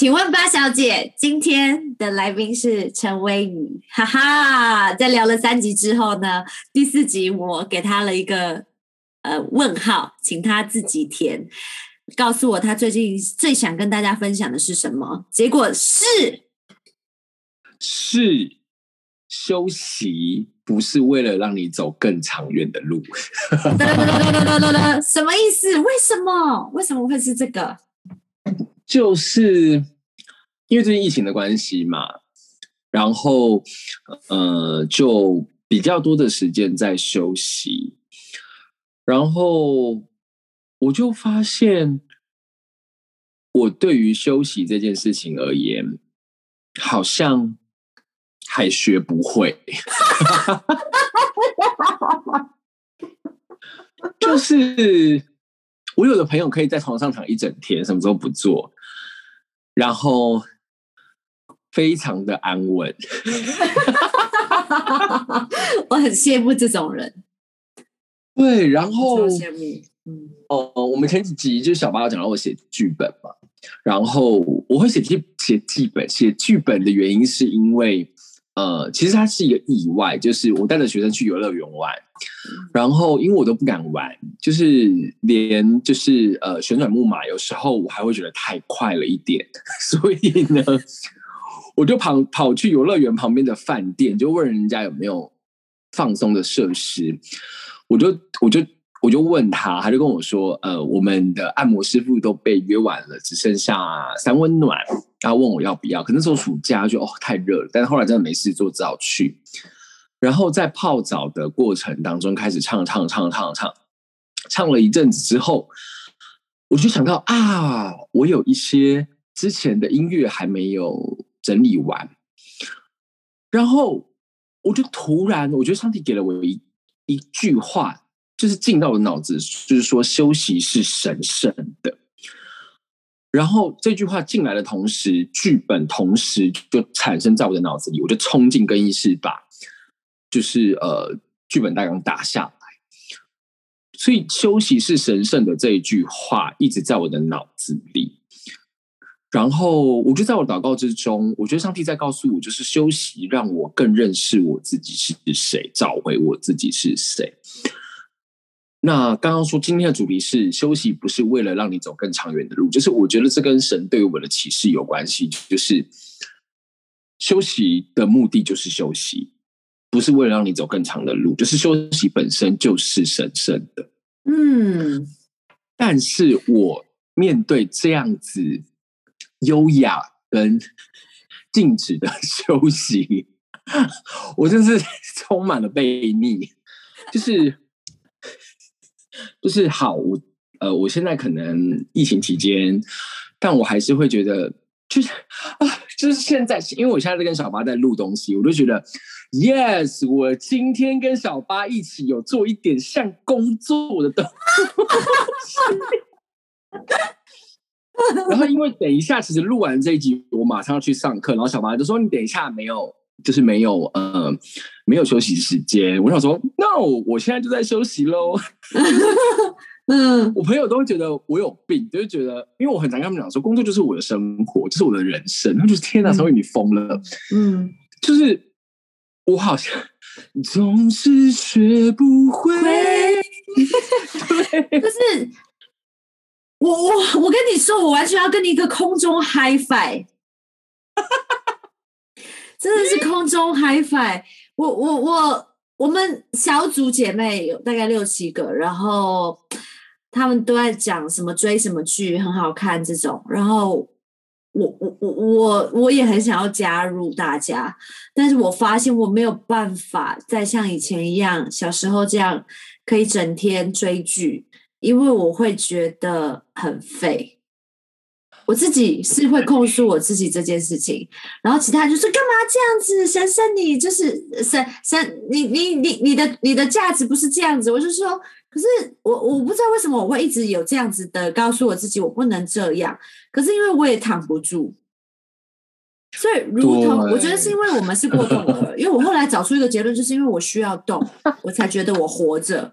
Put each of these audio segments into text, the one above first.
请问八小姐，今天的来宾是陈威宇，哈哈，在聊了三集之后呢，第四集我给他了一个呃问号，请他自己填，告诉我他最近最想跟大家分享的是什么？结果是是休息，不是为了让你走更长远的路。什么意思？为什么？为什么会是这个？就是因为最近疫情的关系嘛，然后呃，就比较多的时间在休息，然后我就发现，我对于休息这件事情而言，好像还学不会，哈哈哈就是我有的朋友可以在床上躺一整天，什么都不做。然后非常的安稳，我很羡慕这种人。对，然后羡慕。嗯，哦，我们前几集就是小八讲到我写剧本嘛，然后我会写剧写剧本，写剧本的原因是因为。呃，其实它是一个意外，就是我带着学生去游乐园玩，然后因为我都不敢玩，就是连就是呃旋转木马，有时候我还会觉得太快了一点，所以呢，我就跑跑去游乐园旁边的饭店，就问人家有没有放松的设施，我就我就。我就问他，他就跟我说：“呃，我们的按摩师傅都被约完了，只剩下三温暖。”然后问我要不要。可那时候暑假就哦太热了，但是后来真的没事做，只好去。然后在泡澡的过程当中，开始唱唱唱唱唱，唱了一阵子之后，我就想到啊，我有一些之前的音乐还没有整理完。然后我就突然，我觉得上帝给了我一一句话。就是进到我的脑子，就是说休息是神圣的。然后这句话进来的同时，剧本同时就产生在我的脑子里，我就冲进更衣室，把就是呃剧本大纲打下来。所以休息是神圣的这一句话一直在我的脑子里。然后我就在我祷告之中，我觉得上帝在告诉我，就是休息让我更认识我自己是谁，找回我自己是谁。那刚刚说今天的主题是休息，不是为了让你走更长远的路，就是我觉得这跟神对我的启示有关系，就是休息的目的就是休息，不是为了让你走更长的路，就是休息本身就是神圣的。嗯，但是我面对这样子优雅跟静止的 休息，我真是充满了悖逆，就是。就是好，我呃，我现在可能疫情期间，但我还是会觉得，就是啊，就是现在，因为我现在在跟小八在录东西，我就觉得，yes，我今天跟小八一起有做一点像工作的东西。然后因为等一下，其实录完这一集，我马上要去上课，然后小八就说：“你等一下没有，就是没有，呃，没有休息时间。”我想说：“No，我现在就在休息喽。”嗯，我朋友都会觉得我有病，就是觉得，因为我很常跟他们讲说，工作就是我的生活，就是我的人生。他们就是天哪，所以你疯了。嗯，就是我好像总是学不会。对，就是我我我跟你说，我完全要跟你一个空中 high five，真的是空中 HiFi。我我我。我们小组姐妹有大概六七个，然后他们都在讲什么追什么剧很好看这种，然后我我我我我也很想要加入大家，但是我发现我没有办法再像以前一样小时候这样可以整天追剧，因为我会觉得很废。我自己是会控诉我自己这件事情，然后其他就说干嘛这样子？神圣你就是神神，你你你你的你的价值不是这样子。我就说，可是我我不知道为什么我会一直有这样子的告诉我自己，我不能这样。可是因为我也躺不住，所以如同我觉得是因为我们是过动儿，因为我后来找出一个结论，就是因为我需要动，我才觉得我活着。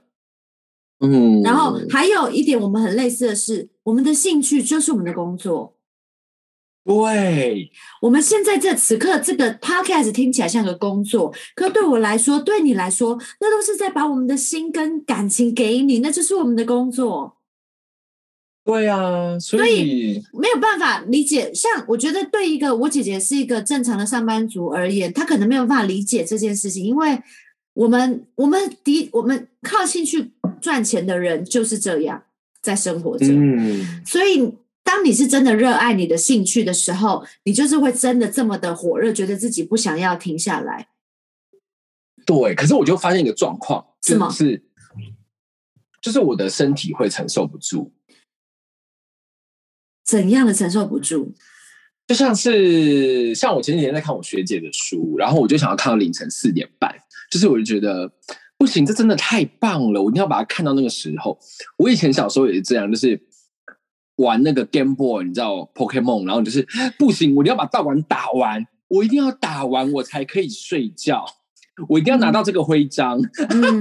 嗯，然后还有一点，我们很类似的是，我们的兴趣就是我们的工作。对，我们现在这此刻这个 podcast 听起来像个工作，可对我来说，对你来说，那都是在把我们的心跟感情给你，那就是我们的工作。对啊，所以没有办法理解。像我觉得，对一个我姐姐是一个正常的上班族而言，她可能没有办法理解这件事情，因为我们我们的我们靠兴趣赚钱的人就是这样在生活着，嗯，所以。当你是真的热爱你的兴趣的时候，你就是会真的这么的火热，觉得自己不想要停下来。对，可是我就发现一个状况，是吗？是，就是我的身体会承受不住。怎样的承受不住？就像是像我前几天在看我学姐的书，然后我就想要看到凌晨四点半，就是我就觉得不行，这真的太棒了，我一定要把它看到那个时候。我以前小时候也是这样，就是。玩那个 Game Boy，你知道 Pokemon，然后就是不行，我一定要把道馆打完，我一定要打完，我才可以睡觉，我一定要拿到这个徽章。嗯，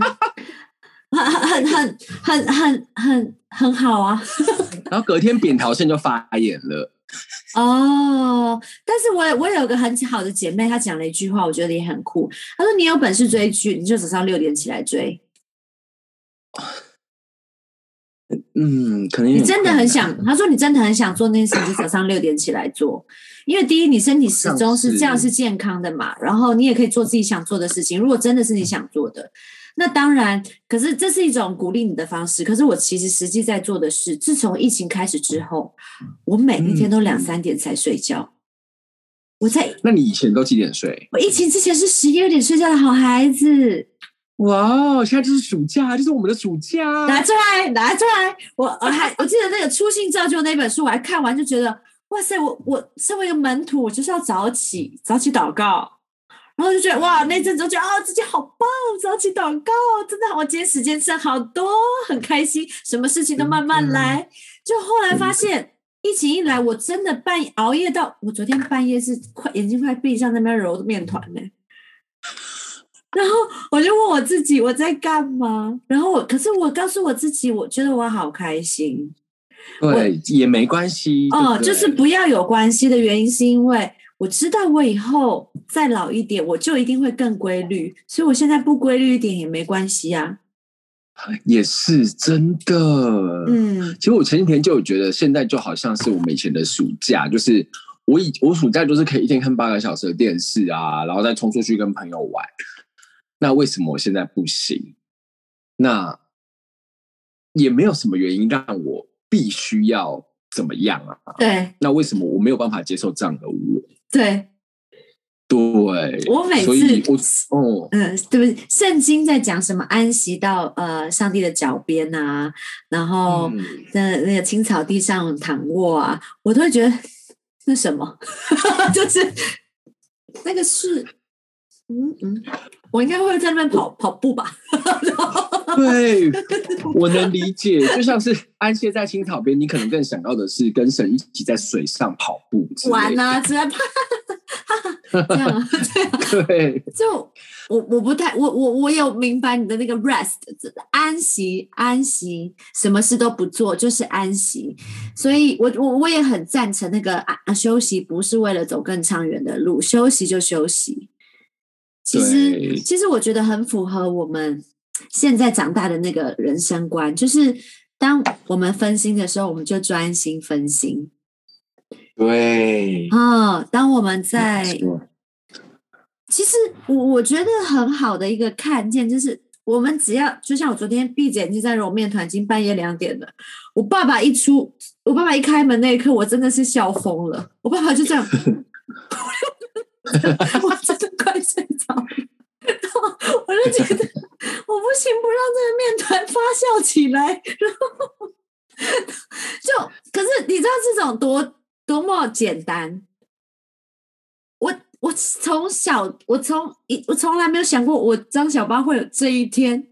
很很很很很很很好啊。然后隔天扁桃腺就发炎了。哦，但是我我有个很好的姐妹，她讲了一句话，我觉得也很酷。她说：“你有本事追剧，你就早上六点起来追。”嗯，可能你真的很想。她说你真的很想做那件事，就早上六点起来做，因为第一，你身体始终是这样是健康的嘛。然后你也可以做自己想做的事情。如果真的是你想做的，那当然。可是这是一种鼓励你的方式。可是我其实实际在做的是，自从疫情开始之后，我每一天都两三点才睡觉。我在那你以前都几点睡？我疫情之前是十一二点睡觉的好孩子。哇哦，现在就是暑假，就是我们的暑假，拿出来，拿出来。我我还我记得那个《初心造就》那本书，我还看完就觉得，哇塞，我我身为一个门徒，我就是要早起，早起祷告，然后就觉得哇，那阵子就觉得啊，自己好棒，早起祷告，真的，我今天时间剩好多，很开心，什么事情都慢慢来。就后来发现，疫情一来，我真的半夜熬夜到，我昨天半夜是快眼睛快闭上，那边揉面团呢。然后我就问我自己我在干嘛？然后我可是我告诉我自己，我觉得我好开心。对，也没关系。哦，就是不要有关系的原因，是因为我知道我以后再老一点，我就一定会更规律。所以我现在不规律一点也没关系啊。也是真的。嗯，其实我前几天就有觉得，现在就好像是我们以前的暑假，就是我以我暑假就是可以一天看八个小时的电视啊，然后再冲出去跟朋友玩。那为什么我现在不行？那也没有什么原因让我必须要怎么样啊？对。那为什么我没有办法接受这样的我？对。对。我每次，我哦，嗯，对不对？圣经在讲什么？安息到呃上帝的脚边啊，然后在那个青草地上躺卧啊，我都会觉得那什么，就是那个是，嗯嗯。我应该会在那边跑跑步吧？对，我能理解。就像是安歇在青草边，你可能更想要的是跟神一起在水上跑步玩啊，这样这样对。就我我不太我我我有明白你的那个 rest 安息安息，什么事都不做就是安息。所以我我我也很赞成那个啊休息不是为了走更长远的路，休息就休息。其实，其实我觉得很符合我们现在长大的那个人生观，就是当我们分心的时候，我们就专心分心。对。啊，当我们在，其实我我觉得很好的一个看见，就是我们只要，就像我昨天闭着眼睛在揉面团，已经半夜两点了。我爸爸一出，我爸爸一开门那一刻，我真的是笑疯了。我爸爸就这样。我真的快睡着了，然后我就觉得我不行，不让这个面团发酵起来。然后就，可是你知道这种多多么简单？我我从小，我从一我从来没有想过，我张小八会有这一天，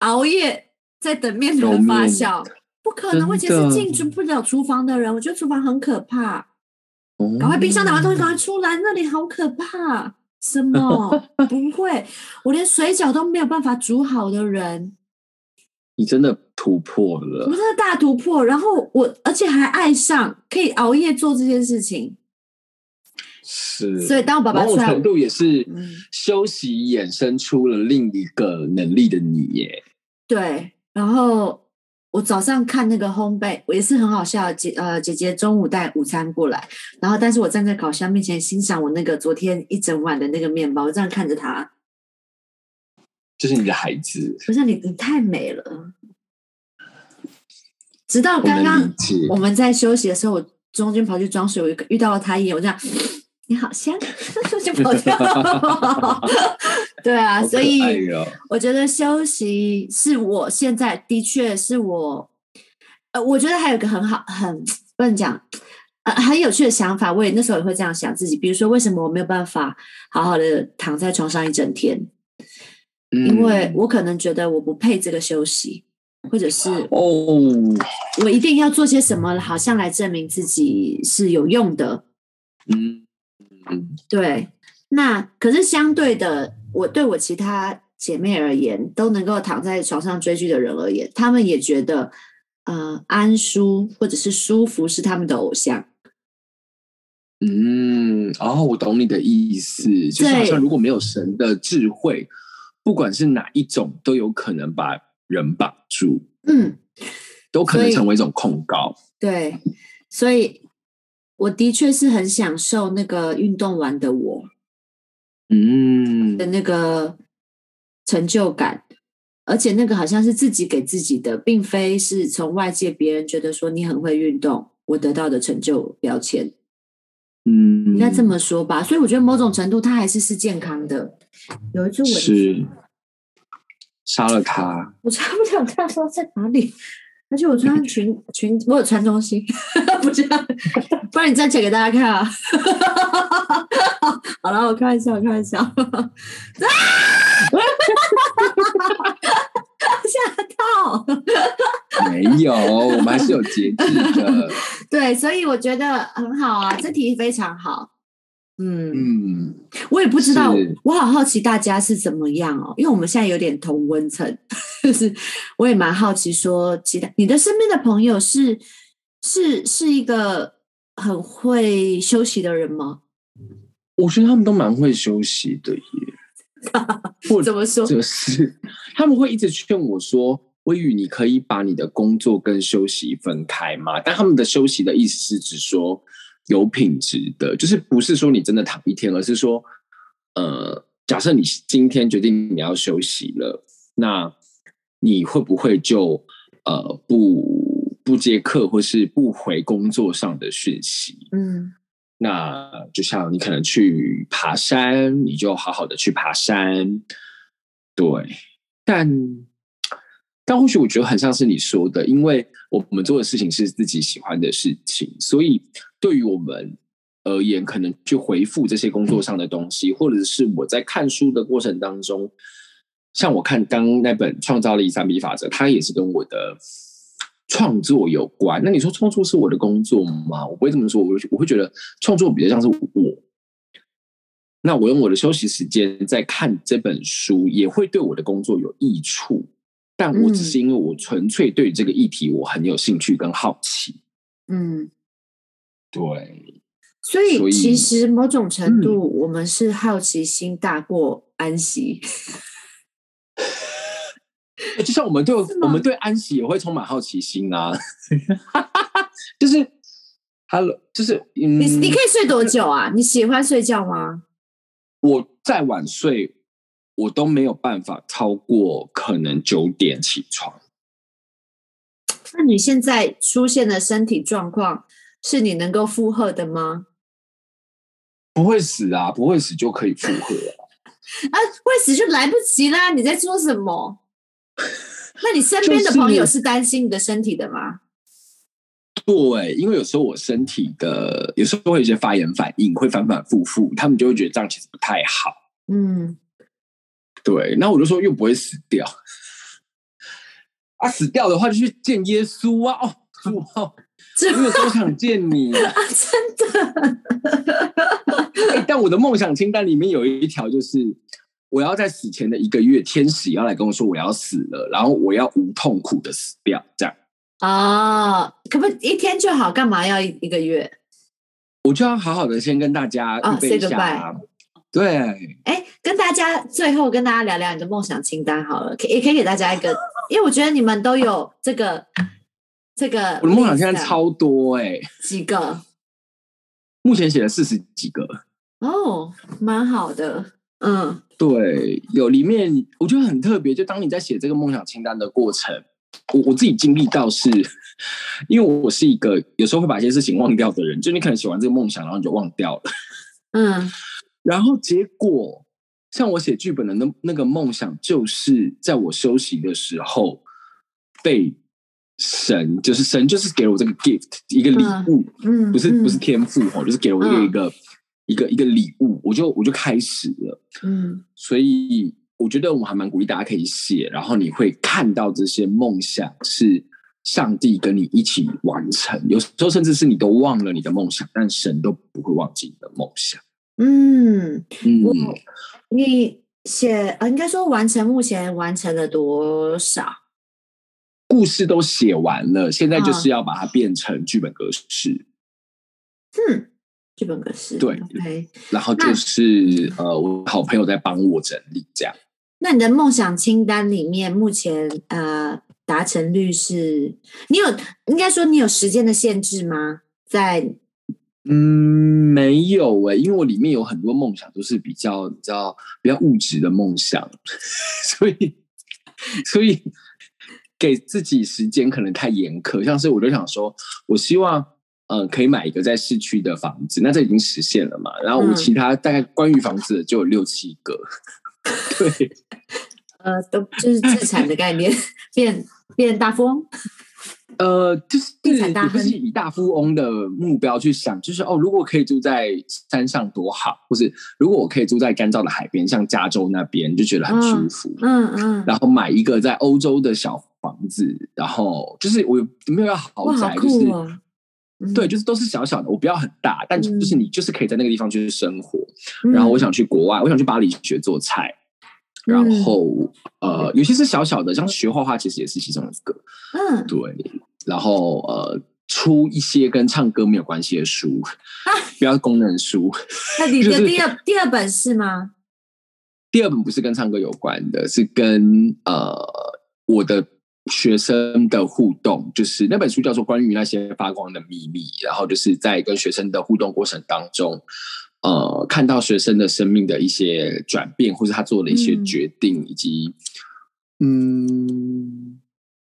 熬夜在等面团发酵，不可能。我以前是进不了厨房的人，我觉得厨房很可怕。赶快冰箱拿完东西，赶快出来！那里好可怕。什么？不会，我连水饺都没有办法煮好的人。你真的突破了，我真的大突破。然后我，而且还爱上可以熬夜做这件事情。是，所以当我爸爸出来程，度也是嗯休息衍生出了另一个能力的你耶。对，然后我早上看那个烘焙，我也是很好笑。姐呃，姐姐中午带午餐过来，然后但是我站在烤箱面前欣赏我那个昨天一整晚的那个面包，我这样看着她，就是你的孩子，不是你你太美了。直到我刚刚我。们在休息的时候，我中间跑去装水，我遇遇到了他一眼，我这样你好香，就跑掉。对啊，所以我觉得休息是我现在的确是我，呃，我觉得还有个很好很不能讲。呃，很有趣的想法，我也那时候也会这样想自己。比如说，为什么我没有办法好好的躺在床上一整天？因为嗯我可能觉得我不配这个休息，或者是哦，我一定要做些什么，好像来证明自己是有用的。嗯嗯对，那可是相对的，我对我其他姐妹而言，都能够躺在床上追剧的人而言，他们也觉得，呃，安舒或者是舒服是他们的偶像。嗯，哦，我懂你的意思，就是好像如果没有神的智慧，不管是哪一种，都有可能把人绑住，嗯，都可能成为一种控告。对，所以我的确是很享受那个运动完的我嗯的那个成就感。而且那个好像是自己给自己的，并非是从外界别人觉得说你很会运动，我得到的成就标签。嗯，应该这么说吧。所以我觉得某种程度它还是是健康的。有一只蚊子，是杀了他。我 查不了他说在哪里。而且我穿 裙裙，我有穿东西，不是，不然你站起来给大家看啊。好了，我开玩笑，我开玩笑。啊！吓到。没有，我们还是有节制的。对，所以我觉得很好啊，这题非常好。嗯，嗯，我也不知道，我好好奇大家是怎么样哦，因为我们现在有点同温层，就是我也蛮好奇说，其他你的身边的朋友是是是一个很会休息的人吗？我觉得他们都蛮会休息的耶。或怎么说？就是他们会一直劝我说：“微雨，你可以把你的工作跟休息分开吗？”但他们的休息的意思是指说有品质的，就是不是说你真的躺一天，而是说，呃，假设你今天决定你要休息了，那你会不会就呃不不接客，或是不回工作上的讯息？嗯那就像你可能去爬山，你就好好的去爬山，对。但但或许我觉得很像是你说的，因为我们做的事情是自己喜欢的事情，所以对于我们而言，可能去回复这些工作上的东西，或者是我在看书的过程当中，像我看刚那本《创造力三 B 法则》，它也是跟我的创作有关。那你说创作是我的工作吗？我不会这么说，我会我会觉得创作比较像是我。那我用我的休息时间在看这本书，也会对我的工作有益处。但我只是因为我纯粹对这个议题我很有兴趣跟好奇。嗯，对，所以所以其实某种程度，我们是好奇心大过安息。就像我们对我们对安息也会充满好奇心啊，就是，Hello，就是嗯，你你可以睡多久啊？你喜欢睡觉吗？我再晚睡，我都没有办法超过可能九点起床。那你现在出现的身体状况是你能够负荷的吗？不会死啊，不会死就可以负荷啊。啊，会死就来不及啦！你在说什么？那你身边的朋友是担心你的身体的吗？对，因为有时候我身体的有时候会有一些发炎反应，会反反复复，他们就会觉得这样其实不太好。嗯，对，那我就说又不会死掉，啊，死掉的话就去见耶稣啊！哦，主啊，这我有多想见你啊！啊，真的，欸 但我的梦想清单里面有一条就是，我要在死前的一个月，天使要来跟我说我要死了，然后我要无痛苦的死掉，这样。哦，可不一天就好？干嘛要一一个月？我就要好好的先跟大家哦预备一下。对，哎，跟大家最后跟大家聊聊你的梦想清单好了，可也可以给大家一个，因为我觉得你们都有这个这个。我的梦想现在超多哎、几个？目前写了四十几个。哦，蛮好的，嗯。对，有里面我觉得很特别，就当你在写这个梦想清单的过程，我我自己经历到是，因为我是一个有时候会把一些事情忘掉的人，就你可能写完这个梦想，然后你就忘掉了，嗯然后结果像我写剧本的那那个梦想，就是在我休息的时候被神，就是神就是给了我这个 gift 一个礼物，嗯，嗯不是不是天赋哦，就是给了我一个嗯一个、一个一个礼物，我就我就开始了。嗯所以我觉得我还蛮鼓励大家可以写，然后你会看到这些梦想是上帝跟你一起完成。有时候甚至是你都忘了你的梦想，但神都不会忘记你的梦想。嗯，嗯，我你写呃，应该说完成，目前完成了多少？故事都写完了，现在嗯就是要把它变成剧本格式，嗯，剧本格式对，OK。然后就是呃，我好朋友在帮我整理这样。那你的梦想清单里面，目前呃达成率是？你有应该说你有时间的限制吗？在嗯，没有诶、因为我里面有很多梦想都是比较你知道比较物质的梦想，所以所以给自己时间可能太严苛。像是我就想说，我希望呃可以买一个在市区的房子，那这已经实现了嘛。然后我嗯其他大概关于房子的就有六七个，对，呃都就是自产的概念，变变大富翁。呃，就是也不是以大富翁的目标去想，就是哦，如果可以住在山上多好，或是如果我可以住在干燥的海边，像加州那边，就觉得很舒服。嗯嗯，然后买一个在欧洲的小房子，然后就是我没有要豪宅，就是、哦！嗯对，就是都是小小的，我不要很大，但就是你就是可以在那个地方去生活。嗯然后我想去国外，我想去巴黎学做菜。然后，呃，有些是小小的，像学画画，其实也是其中一个。嗯，对，然后呃，出一些跟唱歌没有关系的书，不要功能书。那你 的第二第二本是吗？第二本不是跟唱歌有关的，是跟呃我的学生的互动，就是那本书叫做《关于那些发光的秘密》，然后就是在跟学生的互动过程当中，呃，看到学生的生命的一些转变，或是他做的一些嗯决定，以及嗯，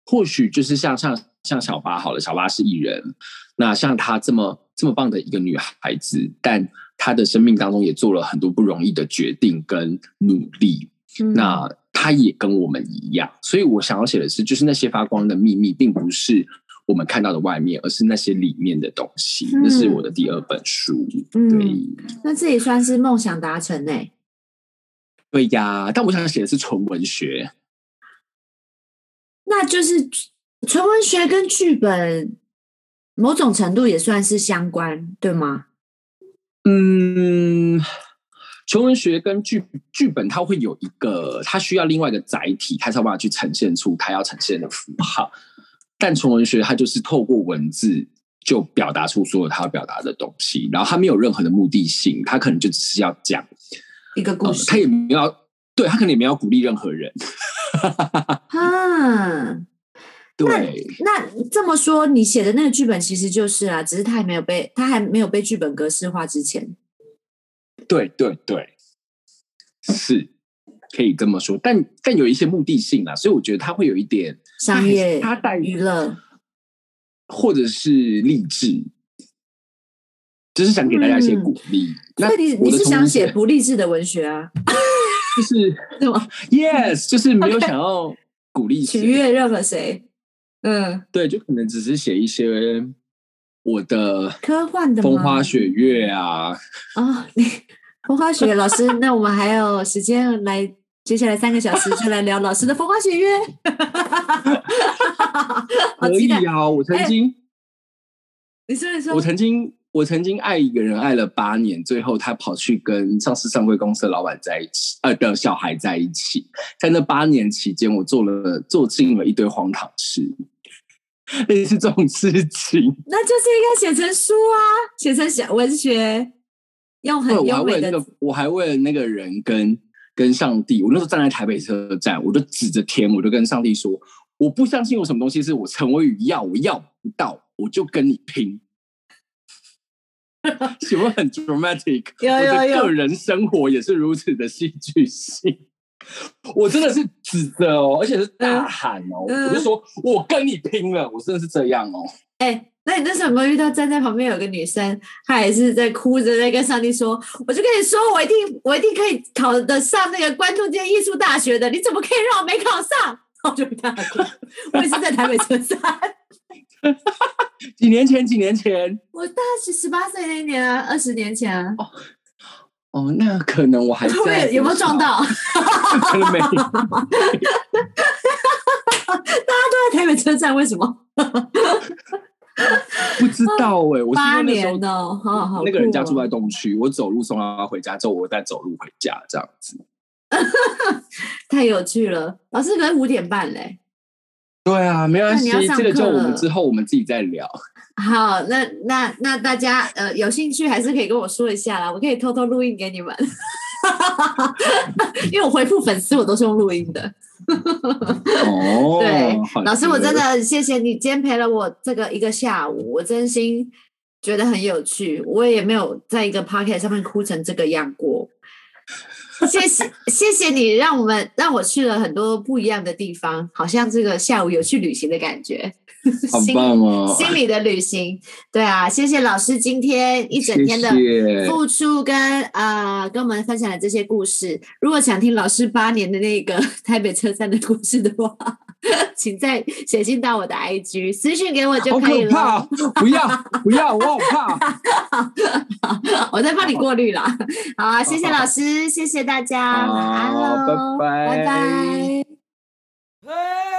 或许就是像像像小八好了，小八是艺人，那像她这么这么棒的一个女孩子，但她的生命当中也做了很多不容易的决定跟努力。嗯那她也跟我们一样，所以我想要写的是，就是那些发光的秘密，并不是我们看到的外面，而是那些里面的东西。嗯那是我的第二本书，嗯对那这也算是梦想达成呢。对呀。但我想写的是纯文学，那就是纯文学跟剧本某种程度也算是相关，对吗？嗯，纯文学跟剧剧本，它会有一个，它需要另外一个载体，它才有办法去呈现出它要呈现的符号。但纯文学它就是透过文字就表达出所有它要表达的东西，然后它没有任何的目的性，它可能就只是要讲，呃，一个故事它也没有要，对他可能也没有鼓励任何人，啊。对，那这么说，你写的那个剧本其实就是啊，只是他还没有被他还没有被剧本格式化之前。对对对，是可以这么说，但但有一些目的性啊，所以我觉得他会有一点商业它带娱乐，或者是励志，就是想给大家一些鼓励。那你你是想写不励志的文学啊？就是 对吗？yes，就是没有想要鼓励取，悦任何谁？嗯，对，就可能只是写一些我的科幻的风花雪月啊，哦，你风花雪月老师，那我们还有时间来，接下来三个小时就来聊老师的风花雪月。好可！以啊。我曾经，你说你说，我曾经，我曾经爱一个人爱了八年，最后他跑去跟上市上柜公司的老板在一起，呃的小孩在一起。在那八年期间，我做了做尽了一堆荒唐事。类似这种事情。那就是应该写成书啊，写成小文学，用很对，我还优美的为了那个，我还为了那个人跟跟上帝，我那时候站在台北车站，我就指着天，我就跟上帝说，我不相信有什么东西是我成为于要，我要不到，我就跟你拼。请问很 dramatic？有我的个人生活也是如此的戏剧性。我真的是指着哦，而且是大喊哦，嗯我就说我跟你拼了，我真的是这样哦。哎、那你那时候有没有遇到站在旁边有个女生，她也是在哭着在跟上帝说：“我就跟你说，我一定我一定可以考得上那个关渡街艺术大学的，你怎么可以让我没考上？” 我就跟她哭。我也是在台北车站，几年前，几年前 我大概十八岁那一年啊，二十年前啊，哦，那可能我还后在有没有撞？到？没有。都在台北车站，为什么？不知道哎、我是八年哦，好好那个人家住在东区，我走路送他回家之后，我再走路回家这样子。太有趣了。老师可是五点半嘞。对啊，没关系这个就我们之后我们自己再聊。好，那那那大家呃有兴趣还是可以跟我说一下啦，我可以偷偷录音给你们，因为我回复粉丝我都是用录音的。哦，对，老师我真的很谢谢你今天陪了我这个一个下午，我真心觉得很有趣，我也没有在一个 p o c k e t 上面哭成这个样过。谢谢谢谢你，让我们让我去了很多不一样的地方，好像这个下午有去旅行的感觉。好心棒哦！心理的旅行，对啊，谢谢老师今天一整天的付出跟呃跟我们分享的这些故事。如果想听老师八年的那个台北车站的故事的话，请再写信到我的 IG 私讯给我就可以了，哦！不要不要，我好怕。我再帮你过滤啦。好啊，谢谢老师，谢谢大家，晚安喽，拜拜拜拜。